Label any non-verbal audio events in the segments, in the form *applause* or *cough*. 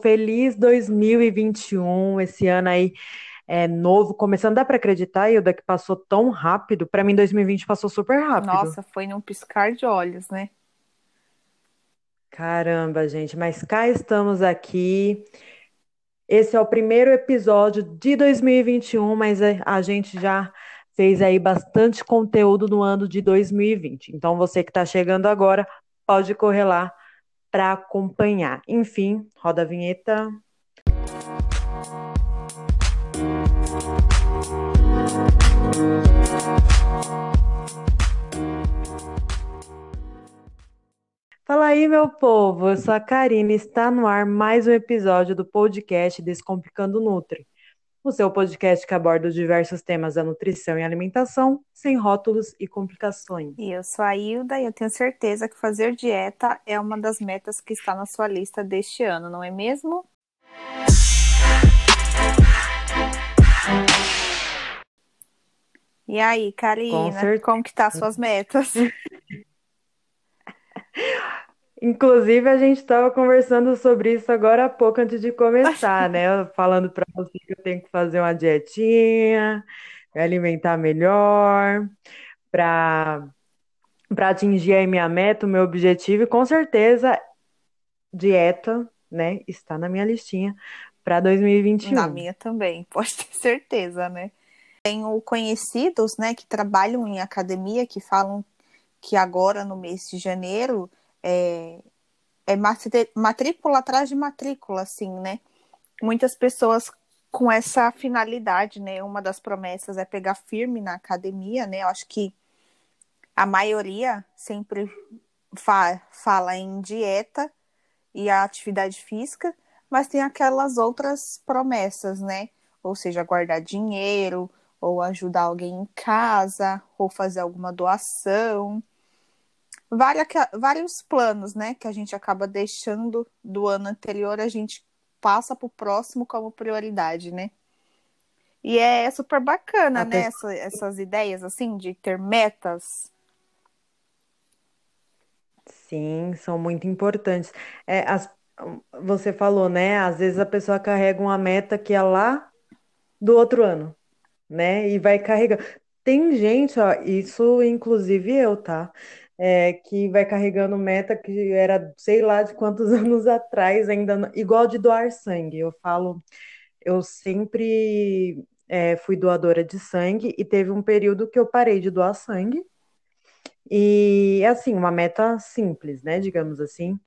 feliz 2021, esse ano aí é novo, começando, dá para acreditar, Ilda, que passou tão rápido? Para mim, 2020 passou super rápido. Nossa, foi num piscar de olhos, né? Caramba, gente, mas cá estamos aqui. Esse é o primeiro episódio de 2021, mas a gente já fez aí bastante conteúdo no ano de 2020. Então, você que está chegando agora, pode correr lá para acompanhar. Enfim, roda a vinheta. Fala aí, meu povo. Eu sou a Karine. Está no ar mais um episódio do podcast Descomplicando Nutri, o seu podcast que aborda diversos temas da nutrição e alimentação, sem rótulos e complicações. E eu sou a Hilda e eu tenho certeza que fazer dieta é uma das metas que está na sua lista deste ano, não é mesmo? E aí, Karina, como que tá suas metas? *laughs* Inclusive, a gente estava conversando sobre isso agora há pouco, antes de começar, *laughs* né? Falando para você que eu tenho que fazer uma dietinha, me alimentar melhor, para para atingir a minha meta, o meu objetivo, e com certeza, dieta, né, está na minha listinha para 2021. Na minha também, *laughs* pode ter certeza, né? Tenho conhecidos, né, que trabalham em academia, que falam que agora, no mês de janeiro, é, é matrícula atrás de matrícula, assim, né? Muitas pessoas com essa finalidade, né? Uma das promessas é pegar firme na academia, né? Eu acho que a maioria sempre fa fala em dieta e a atividade física, mas tem aquelas outras promessas, né? Ou seja, guardar dinheiro, ou ajudar alguém em casa, ou fazer alguma doação várias, vários planos, né, que a gente acaba deixando do ano anterior, a gente passa para o próximo como prioridade, né? E é super bacana, Até... né, essa, essas ideias, assim, de ter metas. Sim, são muito importantes. É, as, você falou, né, às vezes a pessoa carrega uma meta que é lá do outro ano, né, e vai carregar. Tem gente, ó, isso inclusive eu, tá? É, que vai carregando meta que era sei lá de quantos *laughs* anos atrás, ainda igual de doar sangue. Eu falo, eu sempre é, fui doadora de sangue e teve um período que eu parei de doar sangue. E assim, uma meta simples, né? Digamos assim.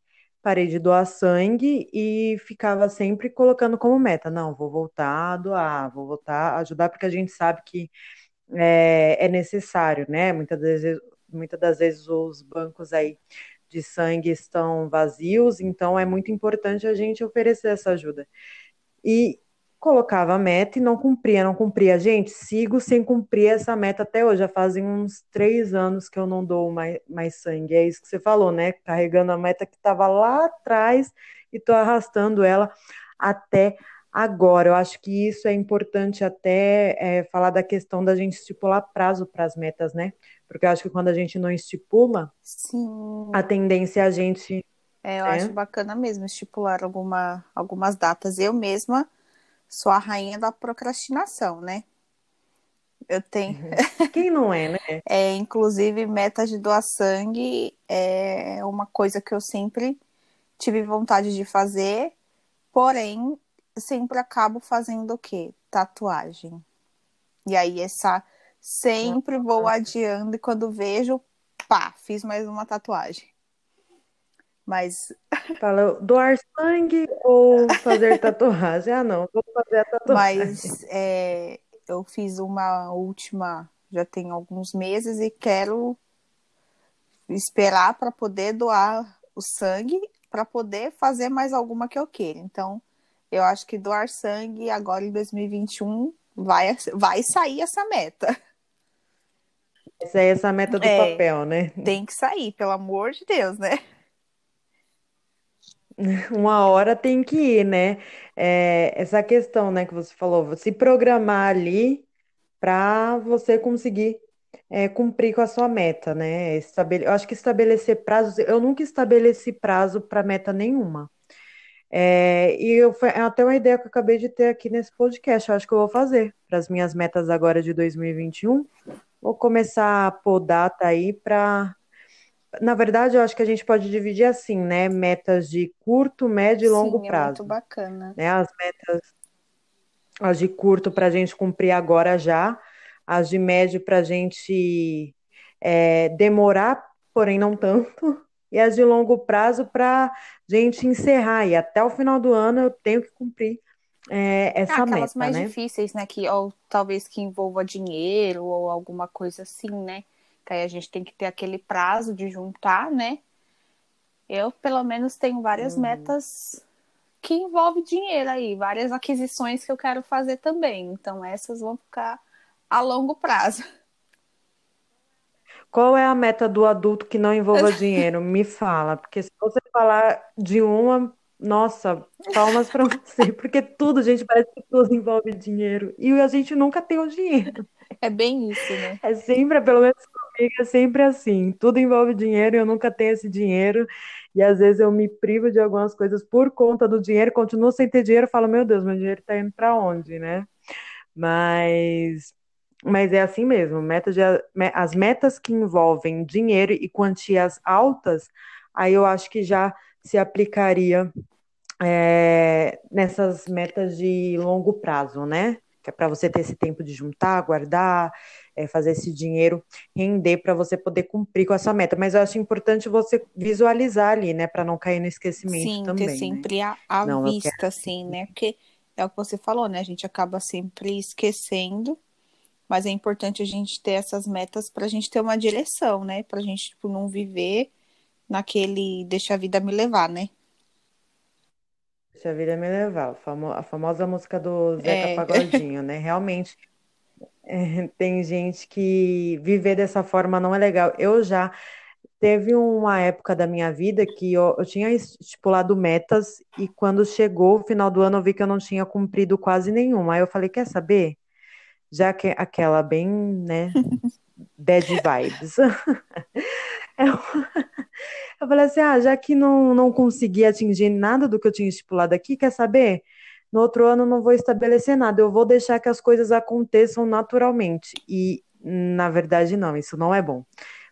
Parei de doar sangue e ficava sempre colocando como meta, não, vou voltar a doar, vou voltar a ajudar, porque a gente sabe que é, é necessário, né? Muitas vezes, muitas das vezes os bancos aí de sangue estão vazios, então é muito importante a gente oferecer essa ajuda. E colocava a meta e não cumpria, não cumpria. Gente, sigo sem cumprir essa meta até hoje. Já fazem uns três anos que eu não dou mais, mais sangue. É isso que você falou, né? Carregando a meta que estava lá atrás e tô arrastando ela até agora. Eu acho que isso é importante até é, falar da questão da gente estipular prazo para as metas, né? Porque eu acho que quando a gente não estipula, Sim. a tendência é a gente. É, eu é. acho bacana mesmo estipular alguma, algumas datas. Eu mesma sou a rainha da procrastinação, né? Eu tenho. Uhum. Quem não é, né? *laughs* é, inclusive, metas de doar sangue é uma coisa que eu sempre tive vontade de fazer, porém, sempre acabo fazendo o quê? Tatuagem. E aí, essa Sempre vou adiando e quando vejo, pá, fiz mais uma tatuagem. Mas. *laughs* Fala, doar sangue ou fazer *laughs* tatuagem? Ah, não, vou fazer a tatuagem. Mas é, eu fiz uma última, já tem alguns meses, e quero esperar para poder doar o sangue, para poder fazer mais alguma que eu queira. Então, eu acho que doar sangue agora em 2021 vai, vai sair essa meta. Essa é essa meta do é, papel, né? Tem que sair, pelo amor de Deus, né? *laughs* Uma hora tem que ir, né? É, essa questão, né, que você falou, se programar ali para você conseguir é, cumprir com a sua meta, né? Estabele... Eu acho que estabelecer prazos, eu nunca estabeleci prazo para meta nenhuma. É, e eu, foi até uma ideia que eu acabei de ter aqui nesse podcast. Eu acho que eu vou fazer para as minhas metas agora de 2021. Vou começar a pôr data aí para. Na verdade, eu acho que a gente pode dividir assim, né? Metas de curto, médio e longo Sim, é prazo. muito bacana. Né? As metas as de curto para a gente cumprir agora já, as de médio para a gente é, demorar, porém não tanto, e as de longo prazo para gente encerrar. E até o final do ano eu tenho que cumprir é, essa ah, aquelas meta, mais né? difíceis, né? Que ou talvez que envolva dinheiro ou alguma coisa assim, né? Que aí a gente tem que ter aquele prazo de juntar, né? Eu, pelo menos, tenho várias uhum. metas que envolvem dinheiro aí, várias aquisições que eu quero fazer também. Então, essas vão ficar a longo prazo. Qual é a meta do adulto que não envolva dinheiro? *laughs* Me fala, porque se você falar de uma, nossa, palmas para *laughs* você, porque tudo, gente, parece que tudo envolve dinheiro e a gente nunca tem o dinheiro. É bem isso, né? É sempre, pelo menos comigo, é sempre assim. Tudo envolve dinheiro e eu nunca tenho esse dinheiro. E às vezes eu me privo de algumas coisas por conta do dinheiro, continuo sem ter dinheiro, falo, meu Deus, meu dinheiro está indo para onde, né? Mas mas é assim mesmo, meta de, as metas que envolvem dinheiro e quantias altas, aí eu acho que já se aplicaria é, nessas metas de longo prazo, né? Que é para você ter esse tempo de juntar, guardar, é, fazer esse dinheiro render para você poder cumprir com essa meta. Mas eu acho importante você visualizar ali, né? Para não cair no esquecimento Sim, também. ter sempre né? à, à vista, quero... assim, né? Porque é o que você falou, né? A gente acaba sempre esquecendo mas é importante a gente ter essas metas para a gente ter uma direção, né? Para a gente tipo, não viver naquele deixa a vida me levar, né? Deixa a vida me levar, a famosa música do Zeca é. Pagodinho, né? Realmente é, tem gente que viver dessa forma não é legal. Eu já teve uma época da minha vida que eu, eu tinha estipulado metas e quando chegou o final do ano eu vi que eu não tinha cumprido quase nenhuma. Aí eu falei, quer saber? Já que aquela bem, né, *laughs* bad vibes. *laughs* Eu, eu falei assim, ah, já que não, não consegui atingir nada do que eu tinha estipulado aqui, quer saber? No outro ano não vou estabelecer nada, eu vou deixar que as coisas aconteçam naturalmente. E, na verdade, não, isso não é bom.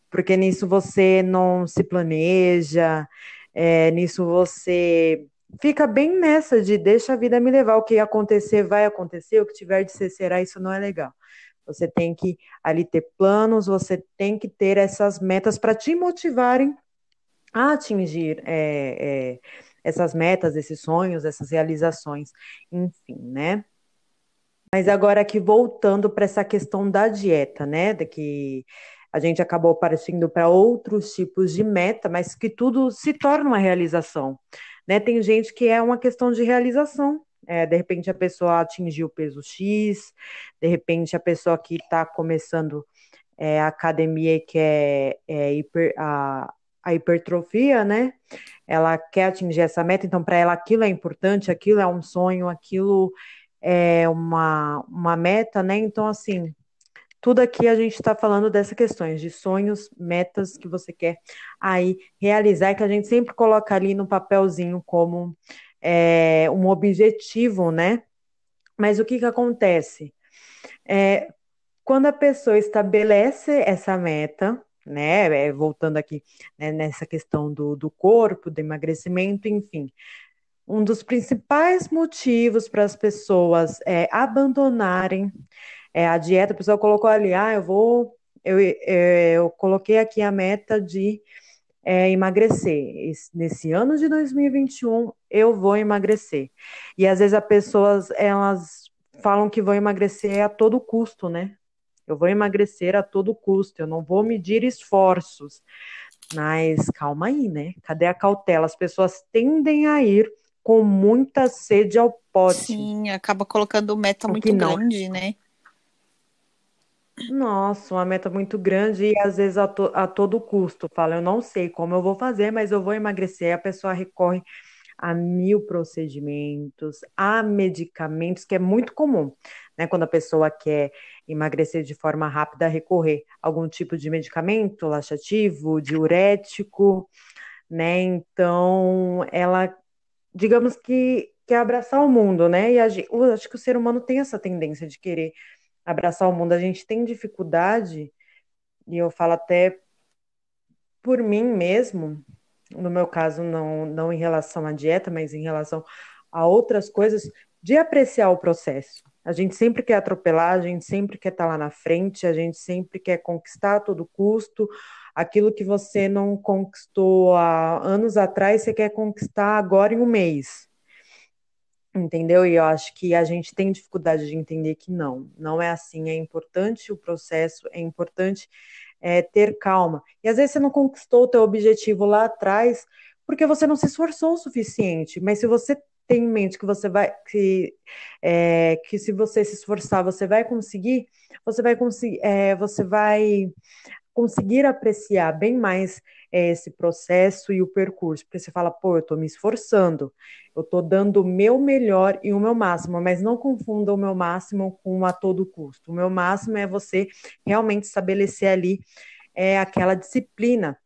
Porque nisso você não se planeja, é, nisso você fica bem nessa de deixa a vida me levar, o que acontecer vai acontecer, o que tiver de ser será, isso não é legal. Você tem que ali ter planos, você tem que ter essas metas para te motivarem a atingir é, é, essas metas, esses sonhos, essas realizações, enfim, né? Mas agora aqui voltando para essa questão da dieta, né? De que a gente acabou partindo para outros tipos de meta, mas que tudo se torna uma realização. Né? Tem gente que é uma questão de realização. É, de repente a pessoa atingiu o peso X, de repente a pessoa que está começando é, a academia e quer é, hiper, a, a hipertrofia, né? Ela quer atingir essa meta, então para ela aquilo é importante, aquilo é um sonho, aquilo é uma, uma meta, né? Então, assim, tudo aqui a gente está falando dessas questões de sonhos, metas que você quer aí realizar, que a gente sempre coloca ali no papelzinho como é, um objetivo, né? Mas o que, que acontece? É, quando a pessoa estabelece essa meta, né? É, voltando aqui né, nessa questão do, do corpo, do emagrecimento, enfim. Um dos principais motivos para as pessoas é, abandonarem é, a dieta, a pessoa colocou ali, ah, eu vou, eu, eu, é, eu coloquei aqui a meta de é, emagrecer. Nesse ano de 2021, eu vou emagrecer. E às vezes as pessoas, elas falam que vão emagrecer a todo custo, né? Eu vou emagrecer a todo custo, eu não vou medir esforços. Mas calma aí, né? Cadê a cautela? As pessoas tendem a ir com muita sede ao pote. Sim, acaba colocando meta muito grande, né? Nossa, uma meta muito grande e às vezes a, to- a todo custo. Fala, eu não sei como eu vou fazer, mas eu vou emagrecer. A pessoa recorre a mil procedimentos, a medicamentos, que é muito comum, né? Quando a pessoa quer emagrecer de forma rápida, recorrer a algum tipo de medicamento laxativo, diurético, né? Então, ela digamos que quer abraçar o mundo, né? E a, acho que o ser humano tem essa tendência de querer abraçar o mundo. A gente tem dificuldade, e eu falo até por mim mesmo, no meu caso, não, não em relação à dieta, mas em relação a outras coisas, de apreciar o processo. A gente sempre quer atropelar, a gente sempre quer estar lá na frente, a gente sempre quer conquistar a todo custo. Aquilo que você não conquistou há anos atrás, você quer conquistar agora em um mês. Entendeu? E eu acho que a gente tem dificuldade de entender que não, não é assim. É importante o processo, é importante é, ter calma. E às vezes você não conquistou o teu objetivo lá atrás porque você não se esforçou o suficiente. Mas se você tem em mente que você vai que, é, que se você se esforçar você vai conseguir, você vai conseguir, é, você vai conseguir apreciar bem mais é, esse processo e o percurso, porque você fala, pô, eu estou me esforçando, eu estou dando o meu melhor e o meu máximo, mas não confunda o meu máximo com a todo custo. O meu máximo é você realmente estabelecer ali é, aquela disciplina,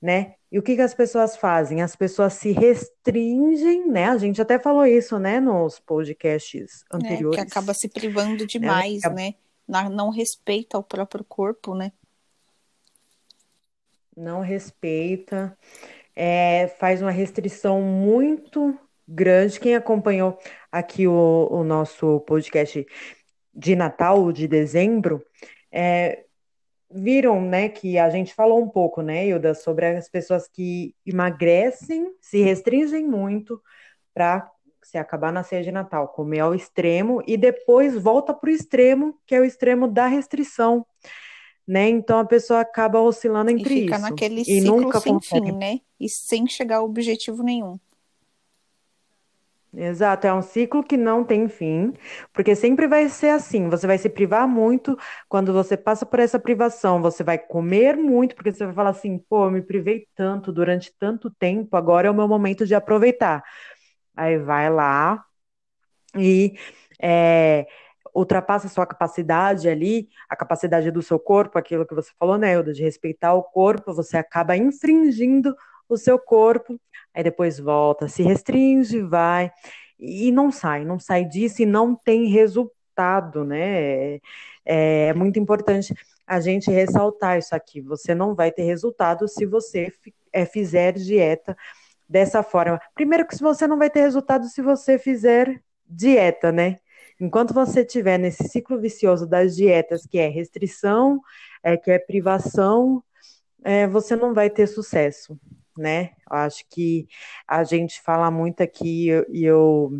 né? E o que, que as pessoas fazem? As pessoas se restringem, né? A gente até falou isso, né, nos podcasts anteriores. É, que acaba se privando demais, né? né? Não respeita o próprio corpo, né? Não respeita, é, faz uma restrição muito grande. Quem acompanhou aqui o, o nosso podcast de Natal, de dezembro, é, viram, né, que a gente falou um pouco, né, Hilda, sobre as pessoas que emagrecem, se restringem muito para se acabar na ceia de Natal, comer ao extremo e depois volta para o extremo, que é o extremo da restrição né? Então a pessoa acaba oscilando entre e fica isso. naquele e ciclo nunca sem consegue. fim, né? E sem chegar a objetivo nenhum. Exato, é um ciclo que não tem fim, porque sempre vai ser assim. Você vai se privar muito quando você passa por essa privação. Você vai comer muito, porque você vai falar assim: pô, eu me privei tanto durante tanto tempo, agora é o meu momento de aproveitar. Aí vai lá e é, ultrapassa a sua capacidade ali, a capacidade do seu corpo, aquilo que você falou, né, Euda, de respeitar o corpo, você acaba infringindo o seu corpo, aí depois volta, se restringe, vai, e não sai, não sai disso e não tem resultado, né? É, é muito importante a gente ressaltar isso aqui. Você não vai ter resultado se você é, fizer dieta dessa forma. Primeiro que você não vai ter resultado se você fizer dieta, né? Enquanto você estiver nesse ciclo vicioso das dietas, que é restrição, é, que é privação, é, você não vai ter sucesso, né? Eu acho que a gente fala muito aqui, e eu,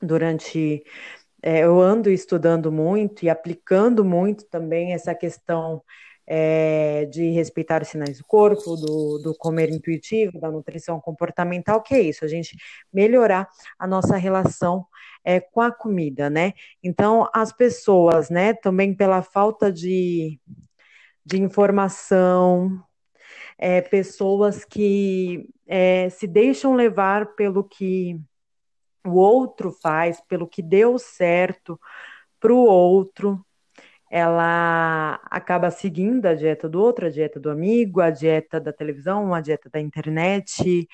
durante. É, eu ando estudando muito e aplicando muito também essa questão é, de respeitar os sinais do corpo, do, do, comer intuitivo, da nutrição comportamental, que é isso, a gente melhorar a nossa relação é, com a comida, né? Então, as pessoas, né, também pela falta de, de informação, é, pessoas que é, se deixam levar pelo que o outro faz, pelo que deu certo para o outro, ela acaba seguindo a dieta do outro, a dieta do amigo, a dieta da televisão, a dieta da internet,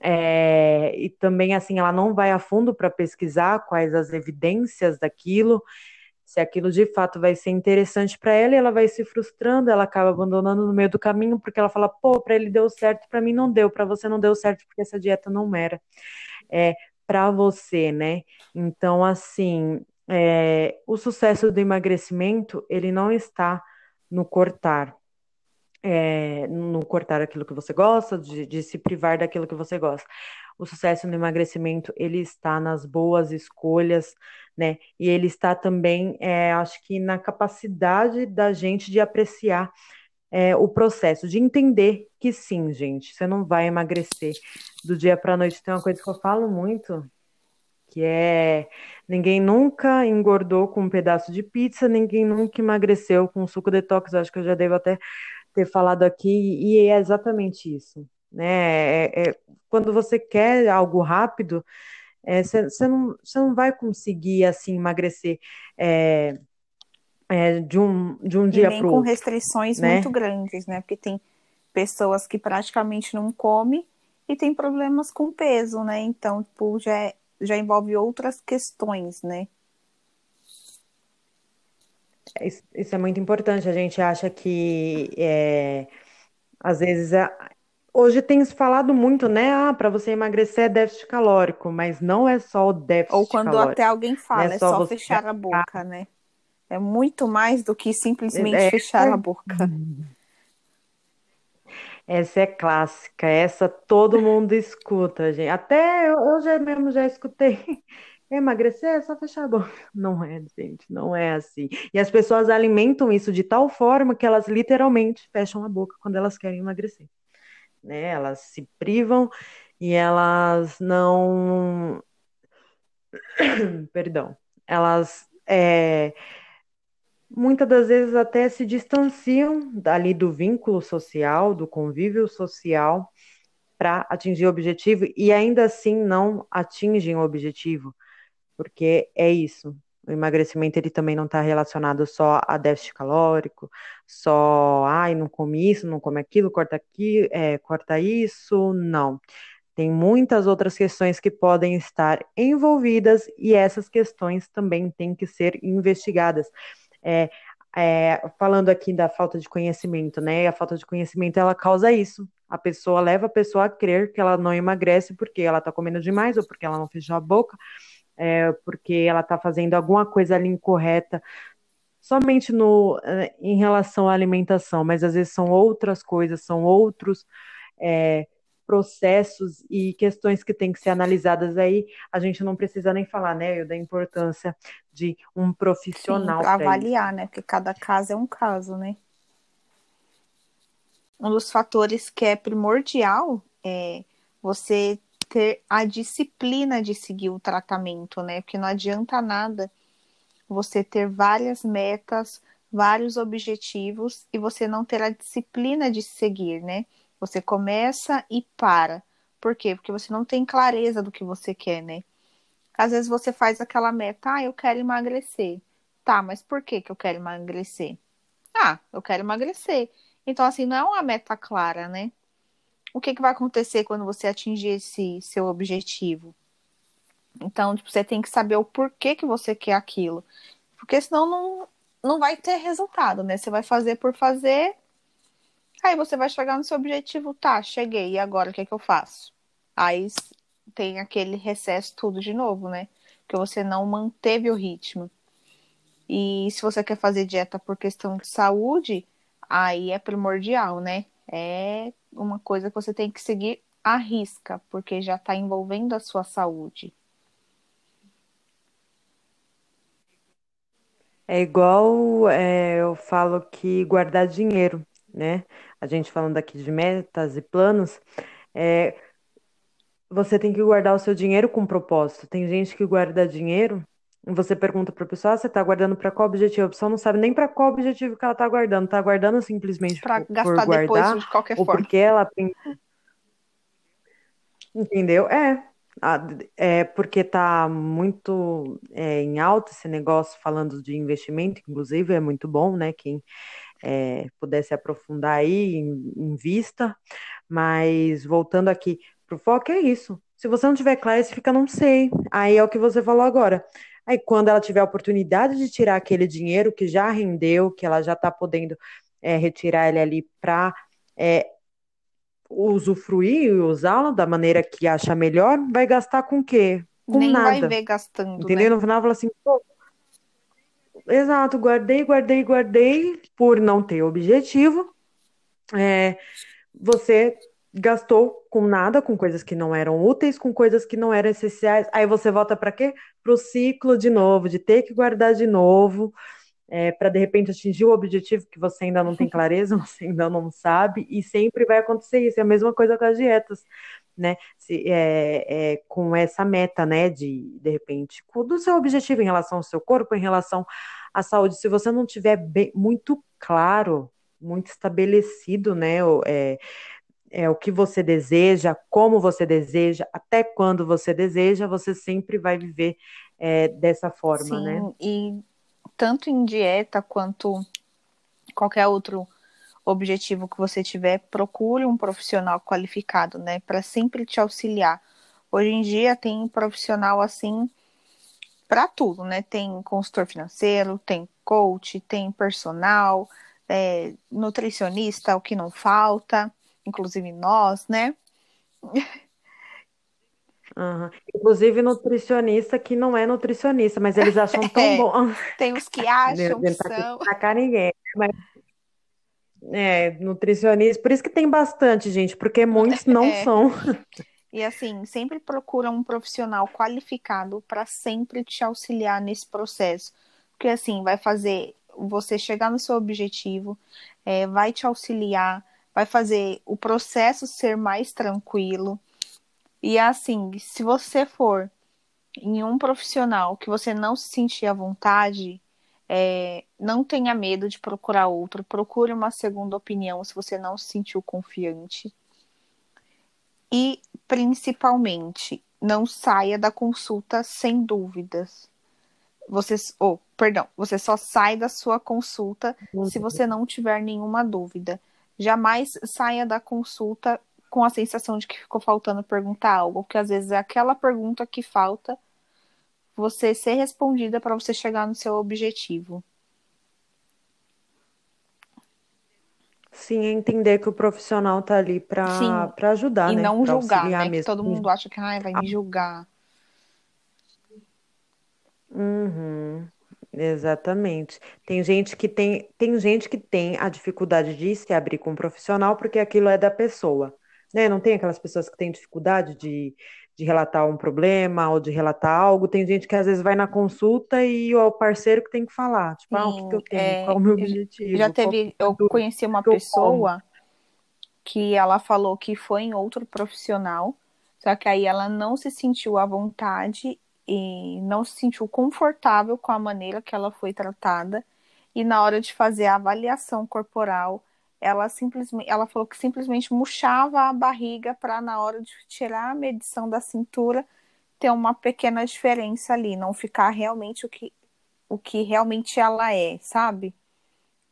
é, e também, assim, ela não vai a fundo para pesquisar quais as evidências daquilo, se aquilo de fato vai ser interessante para ela, e ela vai se frustrando, ela acaba abandonando no meio do caminho, porque ela fala, pô, para ele deu certo, para mim não deu, para você não deu certo, porque essa dieta não era é, para você, né? Então, assim, é, o sucesso do emagrecimento, ele não está no cortar, é, no cortar aquilo que você gosta, de, de, se privar daquilo que você gosta. O sucesso no emagrecimento, ele está nas boas escolhas, né? E ele está também, é, acho que na capacidade da gente de apreciar é, o processo, de entender que sim, gente, você não vai emagrecer do dia para a noite. Tem uma coisa que eu falo muito, que é ninguém nunca engordou com um pedaço de pizza, ninguém nunca emagreceu com suco detox. Acho que eu já devo até ter falado aqui, e é exatamente isso. Né? É, é, quando você quer algo rápido, você é, não, não vai conseguir assim emagrecer é, é, de um, de um dia para o outro. com restrições né? muito grandes, né? Porque tem pessoas que praticamente não comem e tem problemas com peso, né? Então, tipo, já, é, já envolve outras questões, né? Isso é muito importante. A gente acha que é, às vezes é, hoje tem se falado muito, né? Ah, para você emagrecer é déficit calórico, mas não é só o déficit Ou quando calórico. até alguém é fala, é só, você fechar a boca, né? É muito mais do que simplesmente é, fechar a boca. Essa é clássica, essa todo mundo escuta, gente. Até eu, eu já mesmo já escutei. *laughs* Emagrecer é só fechar a boca. *laughs* Não é, gente, não é assim. E as pessoas alimentam isso de tal forma que elas literalmente fecham a boca quando elas querem emagrecer. Né? Elas se privam e elas não. *coughs* Perdão. Elas é, muitas das vezes até se distanciam ali do vínculo social, do convívio social, para atingir o objetivo e ainda assim não atingem o objetivo, porque é isso. O emagrecimento ele também não está relacionado só a déficit calórico, só, ai, não come isso, não come aquilo, corta aqui, é, corta isso, não. Tem muitas outras questões que podem estar envolvidas e essas questões também têm que ser investigadas. É, é, falando aqui da falta de conhecimento, né? A falta de conhecimento ela causa isso. A pessoa leva a pessoa a crer que ela não emagrece porque ela está comendo demais ou porque ela não fechou a boca, é, porque ela está fazendo alguma coisa ali incorreta, somente no, é, em relação à alimentação, mas às vezes são outras coisas, são outros é, processos e questões que têm que ser analisadas aí, a gente não precisa nem falar, né, da importância de um profissional para avaliar, isso. né, porque cada caso é um caso, né. Um dos fatores que é primordial é você ter a disciplina de seguir o tratamento, né, porque não adianta nada você ter várias metas, vários objetivos e você não ter a disciplina de seguir, né? Você começa e para. Por quê? Porque você não tem clareza do que você quer, né? Às vezes você faz aquela meta, ah, eu quero emagrecer. Tá, mas por que, que eu quero emagrecer? Ah, eu quero emagrecer. Então, assim, não é uma meta clara, né? O que, que vai acontecer quando você atingir esse seu objetivo? Então, tipo, você tem que saber o porquê que você quer aquilo. Porque senão não, não vai ter resultado, né? Você vai fazer por fazer Aí você vai chegar no seu objetivo, tá, cheguei, e agora o que é que eu faço? Aí tem aquele recesso tudo de novo, né? Que você não manteve o ritmo. E se você quer fazer dieta por questão de saúde, aí é primordial, né? É uma coisa que você tem que seguir à risca, porque já está envolvendo a sua saúde. É igual é, eu falo que guardar dinheiro, né? A gente falando aqui de metas e planos, é, você tem que guardar o seu dinheiro com propósito. Tem gente que guarda dinheiro, você pergunta para a pessoa, ah, você está guardando para qual objetivo? A pessoa não sabe nem para qual objetivo que ela está guardando. Está guardando simplesmente para gastar por guardar, depois de qualquer ou forma. porque ela entendeu? É, é porque está muito é, em alta esse negócio falando de investimento, inclusive é muito bom, né? Quem é, pudesse aprofundar aí em, em vista, mas voltando aqui para o foco, é isso. Se você não tiver claro, você fica, não sei. Aí é o que você falou agora. Aí, quando ela tiver a oportunidade de tirar aquele dinheiro que já rendeu, que ela já está podendo é, retirar ele ali para é, usufruir e usá-lo da maneira que acha melhor, vai gastar com o quê? Com Nem nada. vai ver gastando. Entendeu? Né? No final, fala assim, pô, Exato, guardei, guardei, guardei por não ter objetivo. É, você gastou com nada, com coisas que não eram úteis, com coisas que não eram essenciais. Aí você volta para quê? Para o ciclo de novo, de ter que guardar de novo, é, para de repente atingir o objetivo que você ainda não tem clareza, *laughs* você ainda não sabe, e sempre vai acontecer isso. É a mesma coisa com as dietas né, se, é, é, com essa meta, né, de, de repente, do seu objetivo em relação ao seu corpo, em relação à saúde, se você não tiver bem, muito claro, muito estabelecido, né, é, é, o que você deseja, como você deseja, até quando você deseja, você sempre vai viver é, dessa forma, Sim, né? E tanto em dieta quanto qualquer outro objetivo que você tiver, procure um profissional qualificado, né, para sempre te auxiliar. Hoje em dia tem profissional assim para tudo, né? Tem consultor financeiro, tem coach, tem personal, é, nutricionista, o que não falta, inclusive nós, né? Uhum. Inclusive nutricionista que não é nutricionista, mas eles acham *laughs* tão É, bom. tem os que acham que são. ninguém, mas é nutricionista. Por isso que tem bastante, gente, porque muitos *laughs* não É. são. E assim, sempre procura um profissional qualificado para sempre te auxiliar nesse processo. Porque assim, vai fazer você chegar no seu objetivo, é, vai te auxiliar, vai fazer o processo ser mais tranquilo. E assim, se você for em um profissional que você não se sentir à vontade, é, não tenha medo de procurar outro. Procure uma segunda opinião se você não se sentiu confiante. E, principalmente, não saia da consulta sem dúvidas. Você, oh, perdão, você só sai da sua consulta se você não tiver nenhuma dúvida. Jamais saia da consulta com a sensação de que ficou faltando perguntar algo, porque às vezes é aquela pergunta que falta você ser respondida para você chegar no seu objetivo. Sim, entender que o profissional tá ali para ajudar, e né? não Para julgar, né? Que mesmo. todo mundo acha que ai, vai me julgar. Uhum, exatamente. Tem gente que tem, tem gente que tem a dificuldade de se abrir com um profissional porque aquilo é da pessoa, né? Não tem aquelas pessoas que têm dificuldade de, de relatar um problema ou de relatar algo. Tem gente que às vezes vai na consulta e é o parceiro que tem que falar, tipo, ah, o que que Sim, eu tenho? é, Qual é o meu já objetivo? Qual teve, eu conheci uma pessoa que ela falou que foi em outro profissional, só que aí ela não se sentiu à vontade e não se sentiu confortável com a maneira que ela foi tratada. E na hora de fazer a avaliação corporal, ela simplesmente, ela falou que simplesmente murchava a barriga para na hora de tirar a medição da cintura ter uma pequena diferença ali, não ficar realmente o que o que realmente ela é, sabe?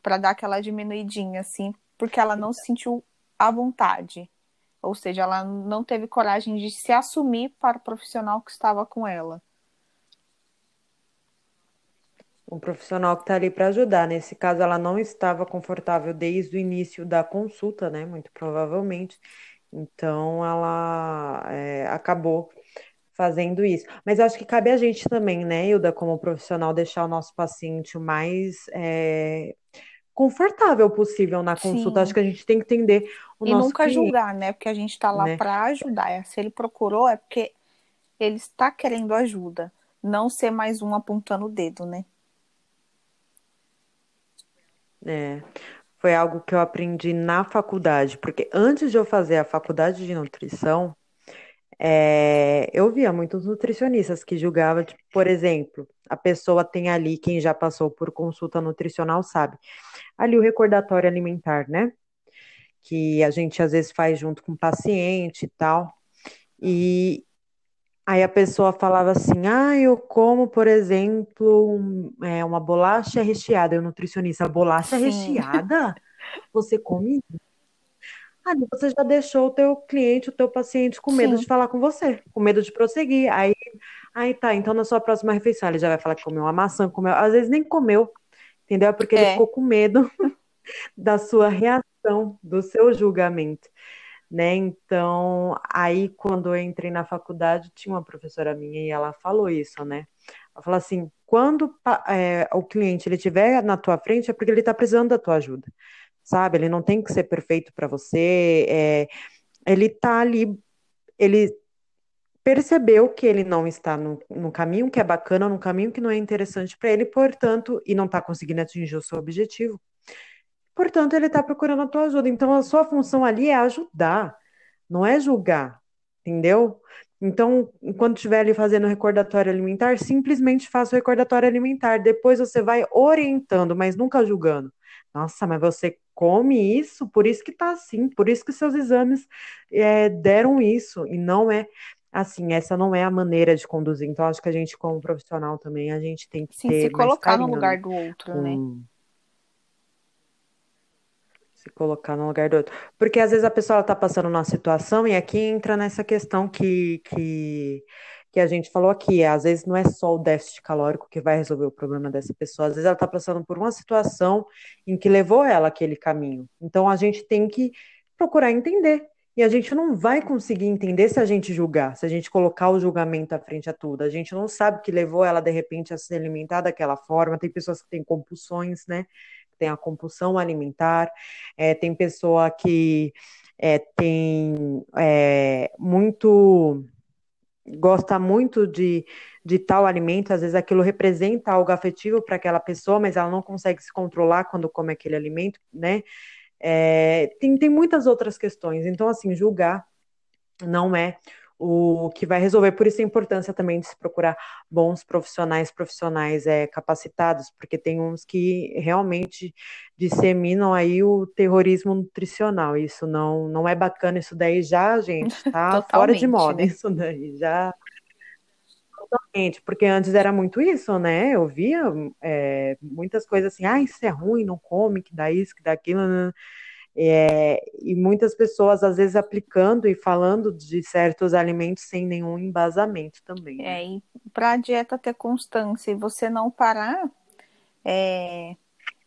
Para dar aquela diminuidinha assim, porque ela não se sentiu à vontade. Ou seja, ela não teve coragem de se assumir para o profissional que estava com ela. Um profissional que está ali para ajudar. Nesse caso, ela não estava confortável desde o início da consulta, né? Muito provavelmente. Então, ela é, acabou fazendo isso. Mas acho que cabe a gente também, né, Hilda, como profissional, deixar o nosso paciente o mais é, confortável possível na consulta. Acho Sim. que a gente tem que entender o E nosso nunca cliente, julgar, né? Porque a gente está lá né? para ajudar. Se ele procurou, é porque ele está querendo ajuda. Não ser mais um apontando o dedo, né? É, foi algo que eu aprendi na faculdade, porque antes de eu fazer a faculdade de nutrição, é, eu via muitos nutricionistas que julgavam, tipo, por exemplo, a pessoa tem ali, quem já passou por consulta nutricional sabe, ali o recordatório alimentar, né? Que a gente às vezes faz junto com o paciente e tal. E aí a pessoa falava assim: ah, eu como, por exemplo, um- é, uma bolacha recheada. E o nutricionista, bolacha Sim, recheada? Você come? *laughs* Ah, você já deixou o teu cliente, o teu paciente com medo de sim, falar com você, com medo de prosseguir. Aí, aí tá, então na sua próxima refeição ele já vai falar que comeu uma maçã, comeu, às vezes nem comeu, entendeu? É porque ele é, ficou com medo *laughs* da sua reação, do seu julgamento, né? Então, aí quando eu entrei na faculdade, tinha uma professora minha e ela falou isso, né? Ela falou assim, quando é, o cliente ele estiver na tua frente é porque ele está precisando da tua ajuda, sabe? Ele não tem que ser perfeito para você, é, ele tá ali, ele percebeu que ele não está no, no caminho que é bacana, no caminho que não é interessante para ele, portanto, e não está conseguindo atingir o seu objetivo. Portanto, ele está procurando a tua ajuda. Então, a sua função ali é ajudar, não é julgar, entendeu? Então, quando estiver ali fazendo recordatório alimentar, simplesmente faça o recordatório alimentar. Depois você vai orientando, mas nunca julgando. Nossa, mas você come isso, por isso que tá assim, por isso que seus exames é, deram isso, e não é assim, essa não é a maneira de conduzir. Então, acho que a gente, como profissional também, a gente tem que sim, se ter mais colocar no carinho, lugar né? do outro, né? Se colocar no lugar do outro. Porque às vezes a pessoa está passando numa situação e aqui entra nessa questão que, que, que a gente falou aqui. Às vezes não é só o déficit calórico que vai resolver o problema dessa pessoa. Às vezes ela está passando por uma situação em que levou ela aquele caminho. Então a gente tem que procurar entender. E a gente não vai conseguir entender se a gente julgar, se a gente colocar o julgamento à frente a tudo. A gente não sabe que levou ela, de repente, a se alimentar daquela forma. Tem pessoas que têm compulsões, né? Tem a compulsão alimentar, é, tem pessoa que é, tem é, muito. gosta muito de, de tal alimento, às vezes aquilo representa algo afetivo para aquela pessoa, mas ela não consegue se controlar quando come aquele alimento, né? É, tem, tem muitas outras questões. Então, assim, julgar não é o que vai resolver. Por isso a importância também de se procurar bons profissionais, profissionais é, capacitados, porque tem uns que realmente disseminam aí o terrorismo nutricional. Isso não, não é bacana, isso daí já, gente, tá *laughs* fora de moda, né? isso daí já. Totalmente, porque antes era muito isso, né? Eu via é, muitas coisas assim, ah, isso é ruim, não come, que dá isso, que dá aquilo. Né? É, e muitas pessoas, às vezes, aplicando e falando de certos alimentos sem nenhum embasamento também. Né? É, para a dieta ter constância e você não parar, é,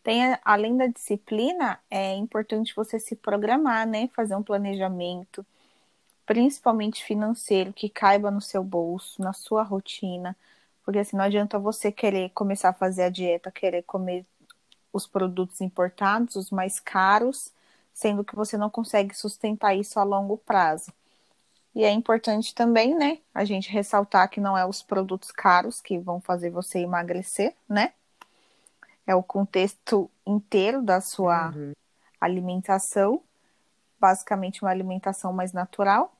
tem, além da disciplina, é importante você se programar, né? Fazer um planejamento principalmente financeiro, que caiba no seu bolso, na sua rotina. Porque assim, não adianta você querer começar a fazer a dieta, querer comer os produtos importados, os mais caros, sendo que você não consegue sustentar isso a longo prazo. E é importante também, né, a gente ressaltar que não é os produtos caros que vão fazer você emagrecer, né? É o contexto inteiro da sua uhum. alimentação, basicamente uma alimentação mais natural.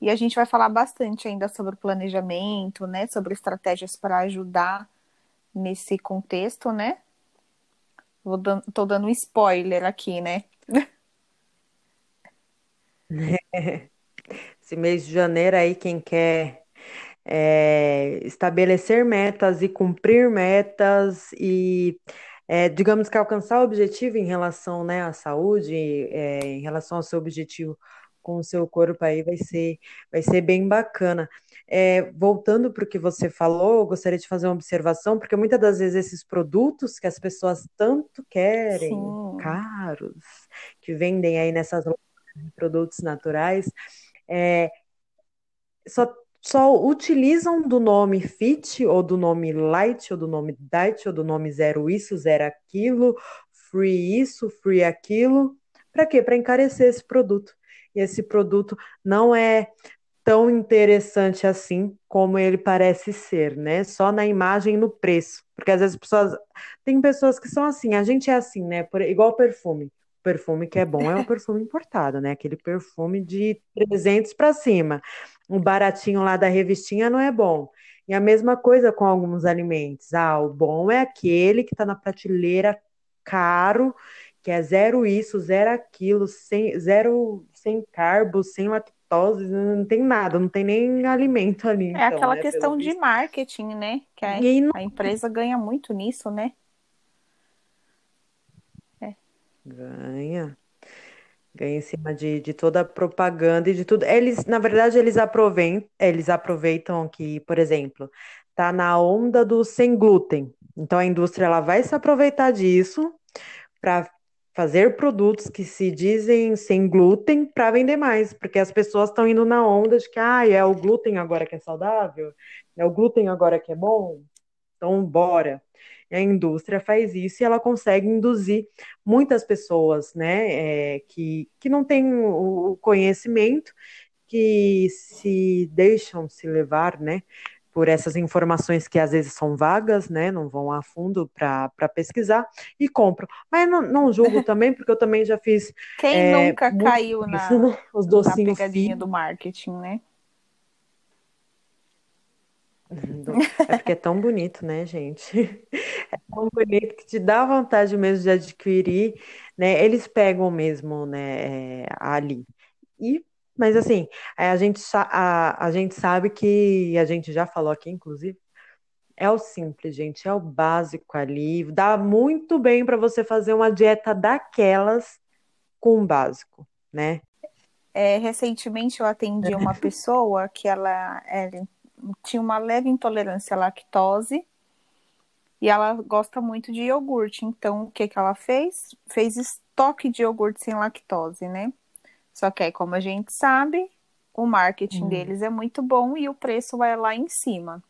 E a gente vai falar bastante ainda sobre o planejamento, né? Sobre estratégias para ajudar nesse contexto, né? Vou dando, tô dando um spoiler aqui, né? *laughs* *laughs* Esse mês de janeiro aí, quem quer é, estabelecer metas e cumprir metas e é, digamos que alcançar o objetivo em relação né, à saúde, é, em relação ao seu objetivo com o seu corpo aí vai ser, vai ser bem bacana. É, voltando para o que você falou, eu gostaria de fazer uma observação, porque muitas das vezes esses produtos que as pessoas tanto querem, Sim. caros, que vendem aí nessas produtos naturais, é, só, só utilizam do nome fit, ou do nome light, ou do nome diet, ou do nome zero isso, zero aquilo, free isso, free aquilo. Para quê? Para encarecer esse produto e esse produto não é tão interessante assim como ele parece ser, né? Só na imagem e no preço. Porque às vezes pessoas. Tem pessoas que são assim, a gente é assim, né? Por, igual perfume. Perfume que é bom é o *laughs* perfume importado, né? Aquele perfume de 300 para cima. O baratinho lá da revistinha não é bom. E a mesma coisa com alguns alimentos. Ah, o bom é aquele que está na prateleira caro que é zero isso, zero aquilo, sem, zero sem carbo, sem lactose, não tem nada, não tem nem alimento ali. É então, aquela né, questão de visto. marketing, né? Que a, não... a, empresa ganha muito nisso, né? É. Ganha. Ganha em cima de, de toda a propaganda e de tudo. Eles, na verdade, eles aproveitam, eles aproveitam que, por exemplo, tá na onda do sem glúten. Então a indústria ela vai se aproveitar disso para fazer produtos que se dizem sem glúten para vender mais, porque as pessoas estão indo na onda de que ah, é o glúten agora que é saudável, é o glúten agora que é bom, então bora. E a indústria faz isso e ela consegue induzir muitas pessoas, né, é, que, que não têm o conhecimento, que se deixam se levar, né, por essas informações que às vezes são vagas, né? Não vão a fundo para pesquisar e compro. Mas não, não julgo *laughs* também, porque eu também já fiz. Quem é, nunca caiu na? *laughs* Os docinhos na pegadinha do marketing, né? É porque é tão bonito, né, gente? *laughs* É tão bonito que te dá vontade mesmo de adquirir, né? Eles pegam mesmo, né, é, ali. E mas assim, a gente, a, a gente sabe que, a gente já falou aqui, inclusive, é o simples, gente, é o básico ali. Dá muito bem para você fazer uma dieta daquelas com o básico, né? É, recentemente eu atendi uma pessoa que ela, ela tinha uma leve intolerância à lactose e ela gosta muito de iogurte. Então, o que, que ela fez? Fez estoque de iogurte sem lactose, né? Só que aí, como a gente sabe, o marketing hum. deles é muito bom e o preço vai lá em cima.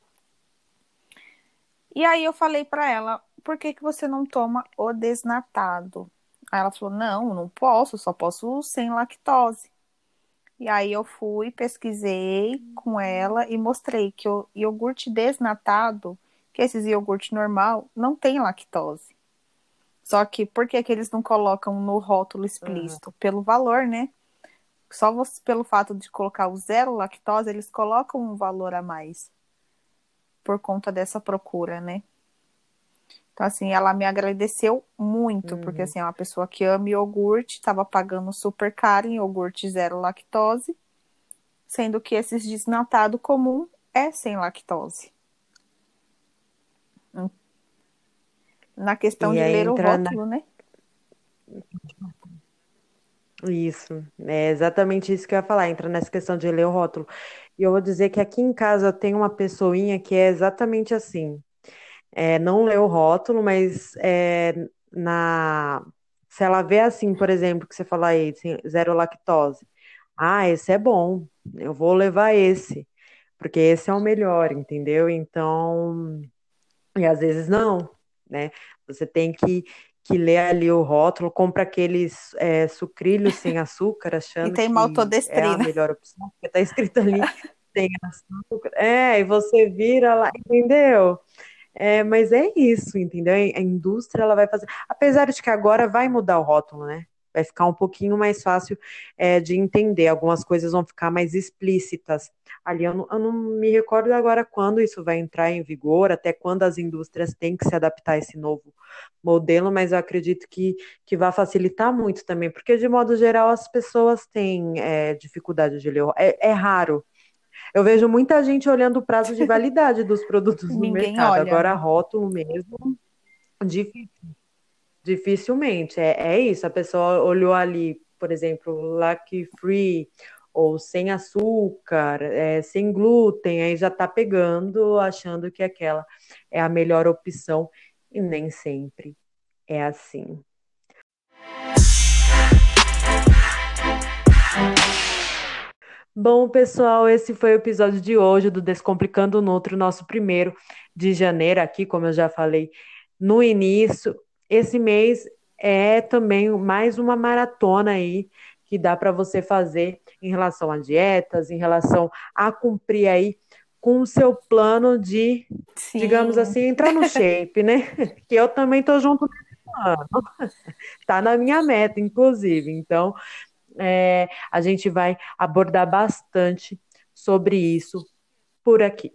E aí eu falei para ela, por que, que você não toma o desnatado? Aí ela falou, não, não posso, só posso sem lactose. E aí eu fui, pesquisei com ela e mostrei que o iogurte desnatado, que esses iogurte normal, não tem lactose. Só que por que, que eles não colocam no rótulo explícito? Uhum. Pelo valor, né? Só você, pelo fato de colocar o zero lactose, eles colocam um valor a mais. Por conta dessa procura, né? Então, assim, ela me agradeceu muito, uhum. porque, assim, é uma pessoa que ama iogurte, estava pagando super caro em iogurte zero lactose, sendo que esse desnatado comum é sem lactose. Hum. Na questão e de ler o rótulo, na... né? Isso, é exatamente isso que eu ia falar, entra nessa questão de ler o rótulo. E eu vou dizer que aqui em casa tenho uma pessoinha que é exatamente assim é, não lê o rótulo, mas é, na se ela vê assim, por exemplo, que você falou aí, zero lactose, ah, esse é bom, eu vou levar esse, porque esse é o melhor, entendeu? Então, e às vezes não, né? Você tem que, que ler ali o rótulo, compra aqueles é, sucrilhos sem *laughs* açúcar, achando e tem que é a melhor opção, porque tá escrito ali *laughs* sem açúcar. É, e você vira lá, entendeu? É, mas é isso, entendeu? A indústria ela vai fazer. Apesar de que agora vai mudar o rótulo, né? Vai ficar um pouquinho mais fácil é, de entender. Algumas coisas vão ficar mais explícitas. Ali eu não, eu não, me recordo agora quando isso vai entrar em vigor, até quando as indústrias têm que se adaptar a esse novo modelo, mas eu acredito que, que vai facilitar muito também, porque de modo geral as pessoas têm é, dificuldade de ler. É, é raro eu vejo muita gente olhando o prazo de validade dos produtos no mercado. Olha. Agora, rótulo mesmo, difícil. dificilmente. É, é isso. A pessoa olhou ali, por exemplo, Lucky Free ou sem açúcar, é, sem glúten, aí já está pegando, achando que aquela é a melhor opção e nem sempre é assim. Bom, pessoal, esse foi o episódio de hoje do Descomplicando Nutri, nosso primeiro de janeiro aqui, como eu já falei no início. Esse mês é também mais uma maratona aí que dá para você fazer em relação a dietas, em relação a cumprir aí com o seu plano de, Sim. digamos assim, entrar no shape, né? *laughs* Que eu também tô junto nesse plano. *laughs* Tá na minha meta, inclusive. Então, é, a gente vai abordar bastante sobre isso por aqui.